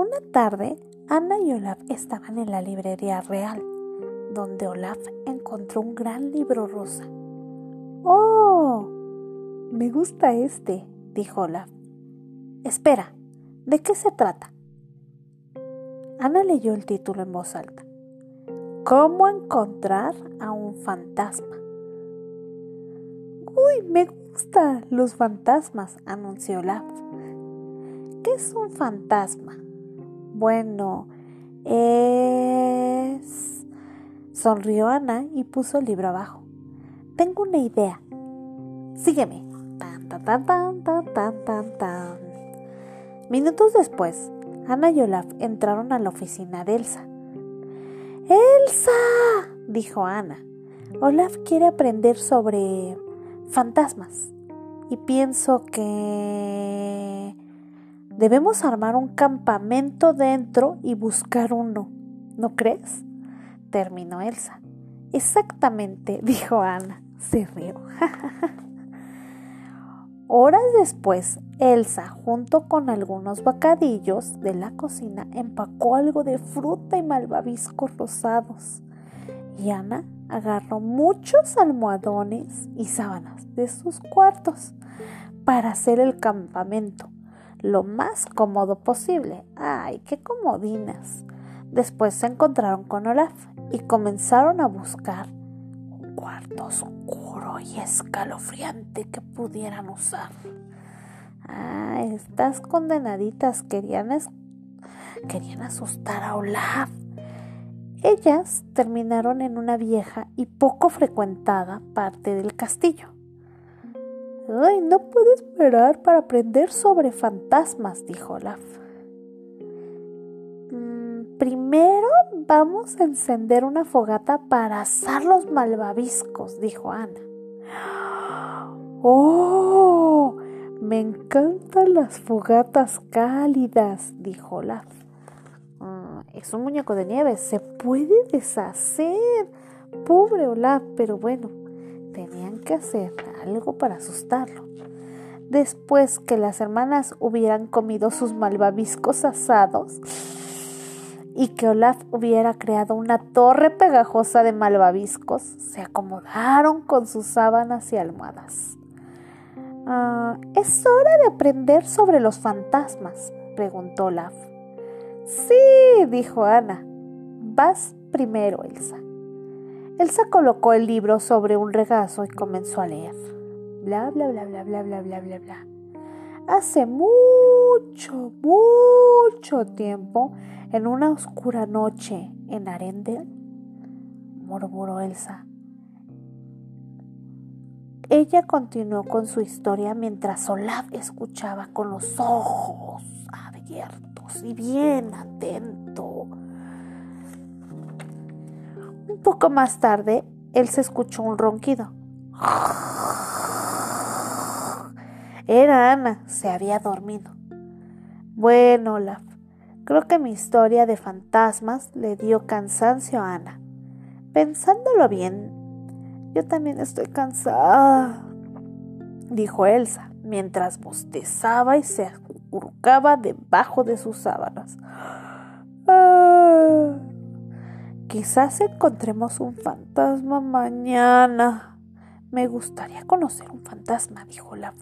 Una tarde, Ana y Olaf estaban en la librería real, donde Olaf encontró un gran libro rosa. ¡Oh! Me gusta este, dijo Olaf. Espera, ¿de qué se trata? Ana leyó el título en voz alta. ¿Cómo encontrar a un fantasma? Uy, me gustan los fantasmas, anunció Olaf. ¿Qué es un fantasma? Bueno, es... Sonrió Ana y puso el libro abajo. Tengo una idea. Sígueme. Tan, tan, tan, tan, tan, tan, tan. Minutos después, Ana y Olaf entraron a la oficina de Elsa. ¡Elsa! dijo Ana. Olaf quiere aprender sobre fantasmas y pienso que debemos armar un campamento dentro y buscar uno. ¿No crees? Terminó Elsa. Exactamente, dijo Ana. Se rió. Horas después, Elsa, junto con algunos bocadillos de la cocina, empacó algo de fruta y malvaviscos rosados. Y Ana agarró muchos almohadones y sábanas de sus cuartos para hacer el campamento lo más cómodo posible. ¡Ay, qué comodinas! Después se encontraron con Olaf y comenzaron a buscar un cuarto oscuro y escalofriante que pudieran usar. Ah, estas condenaditas querían, querían asustar a Olaf. Ellas terminaron en una vieja y poco frecuentada parte del castillo. Ay, no puedo esperar para aprender sobre fantasmas, dijo Olaf. Mm, primero vamos a encender una fogata para asar los malvaviscos, dijo Ana. ¡Oh! Me encantan las fogatas cálidas, dijo Olaf. Mm, es un muñeco de nieve, se puede deshacer. Pobre Olaf, pero bueno, tenían que hacer algo para asustarlo. Después que las hermanas hubieran comido sus malvaviscos asados y que Olaf hubiera creado una torre pegajosa de malvaviscos, se acomodaron con sus sábanas y almohadas. Ah, ¿Es hora de aprender sobre los fantasmas? preguntó Olaf. Sí, dijo Ana. Vas primero, Elsa. Elsa colocó el libro sobre un regazo y comenzó a leer. Bla, bla, bla, bla, bla, bla, bla, bla, bla. Hace mucho, mucho tiempo, en una oscura noche en Arendel, murmuró Elsa. Ella continuó con su historia mientras Olaf escuchaba con los ojos abiertos y bien atento. Un poco más tarde, él se escuchó un ronquido. Era Ana, se había dormido. Bueno, Olaf, creo que mi historia de fantasmas le dio cansancio a Ana. Pensándolo bien, yo también estoy cansada, dijo Elsa, mientras bostezaba y se acurrucaba debajo de sus sábanas. Ah, quizás encontremos un fantasma mañana. Me gustaría conocer un fantasma, dijo Olaf,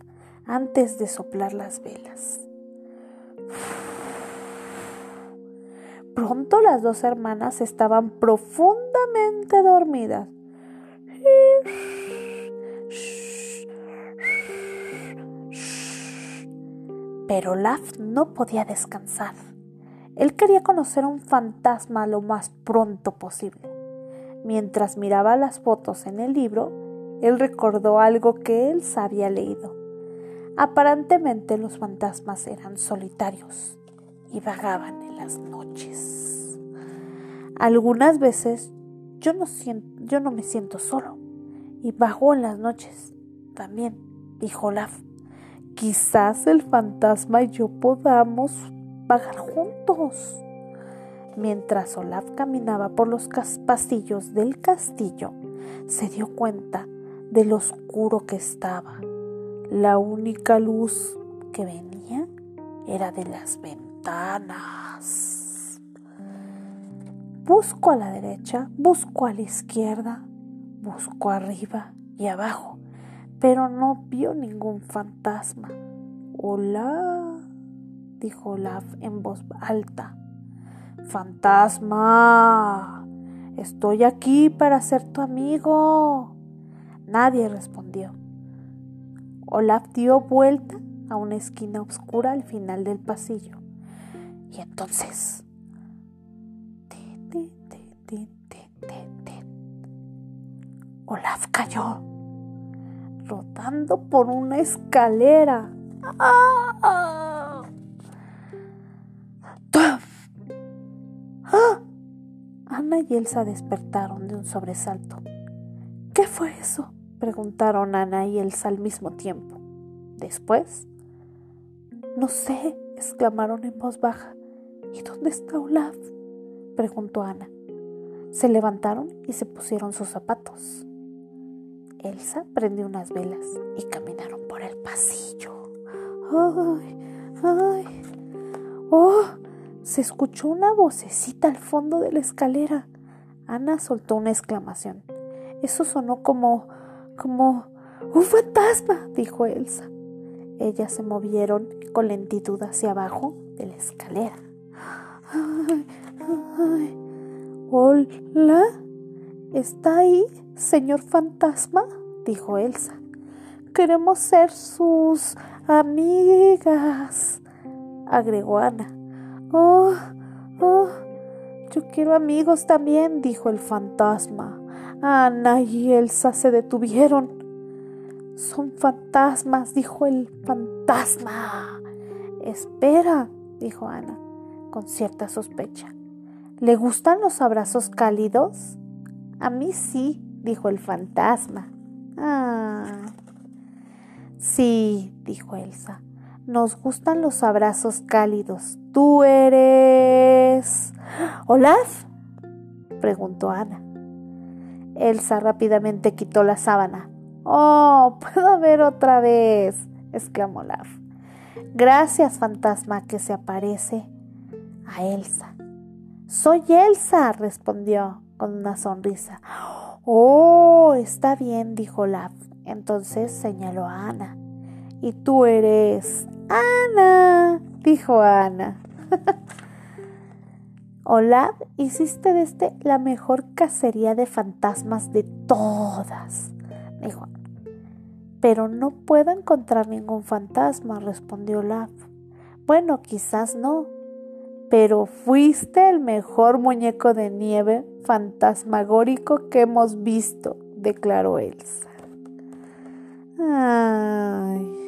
antes de soplar las velas. Pronto las dos hermanas estaban profundamente dormidas pero Olaf no podía descansar. Él quería conocer un fantasma lo más pronto posible. Mientras miraba las fotos en el libro, él recordó algo que él había leído. Aparentemente los fantasmas eran solitarios y vagaban en las noches. Algunas veces yo no, me siento solo y vago en las noches también, dijo Olaf. Quizás el fantasma y yo podamos vagar juntos. Mientras Olaf caminaba por los pasillos del castillo, se dio cuenta de lo oscuro que estaba. La única luz que venía era de las ventanas. ventanas. Busco a la derecha, busco a la izquierda, busco arriba y abajo, pero no vio ningún fantasma. Hola, dijo Olaf en voz alta. Fantasma, estoy aquí para ser tu amigo. Nadie respondió. Olaf dio vuelta a una esquina oscura al final del pasillo. Y entonces... Olaf cayó, rodando por una escalera. ¡Ah! Ana y Elsa despertaron de un sobresalto. ¿Qué fue eso? preguntaron Ana y Elsa al mismo tiempo. Después, no sé, exclamaron en voz baja. ¿Y dónde está Olaf? preguntó Ana. Se levantaron y se pusieron sus zapatos. Elsa prendió unas velas y caminaron por el pasillo. ¡Ay! ¡Ay! ¡Oh! Se escuchó una vocecita al fondo de la escalera. Ana soltó una exclamación. Eso sonó como como un fantasma, dijo Elsa. Ellas se movieron con lentitud hacia abajo de la escalera. Hola, ¿está ahí, señor fantasma? dijo Elsa. Queremos ser sus amigas, agregó Ana. Oh, oh, yo quiero amigos también, dijo el fantasma. Ana y Elsa se detuvieron. Son fantasmas, dijo el fantasma. Espera, dijo Ana, con cierta sospecha. ¿Le gustan los abrazos cálidos? A mí sí, dijo el fantasma. Ah. Sí, dijo Elsa. Nos gustan los abrazos cálidos. ¿Tú eres... Olaf? preguntó Ana. Elsa rápidamente quitó la sábana. Oh, puedo ver otra vez, exclamó Olaf. Gracias, fantasma que se aparece a Elsa. Soy Elsa, respondió con una sonrisa. Oh, está bien, dijo Olaf. Entonces señaló a Ana. Y tú eres Ana, dijo Ana. Olaf, hiciste de este la mejor cacería de fantasmas de todas, dijo Ana. Pero no puedo encontrar ningún fantasma, respondió Olaf. Bueno, quizás no, pero fuiste el mejor muñeco de nieve fantasmagórico que hemos visto, declaró Elsa. Ay.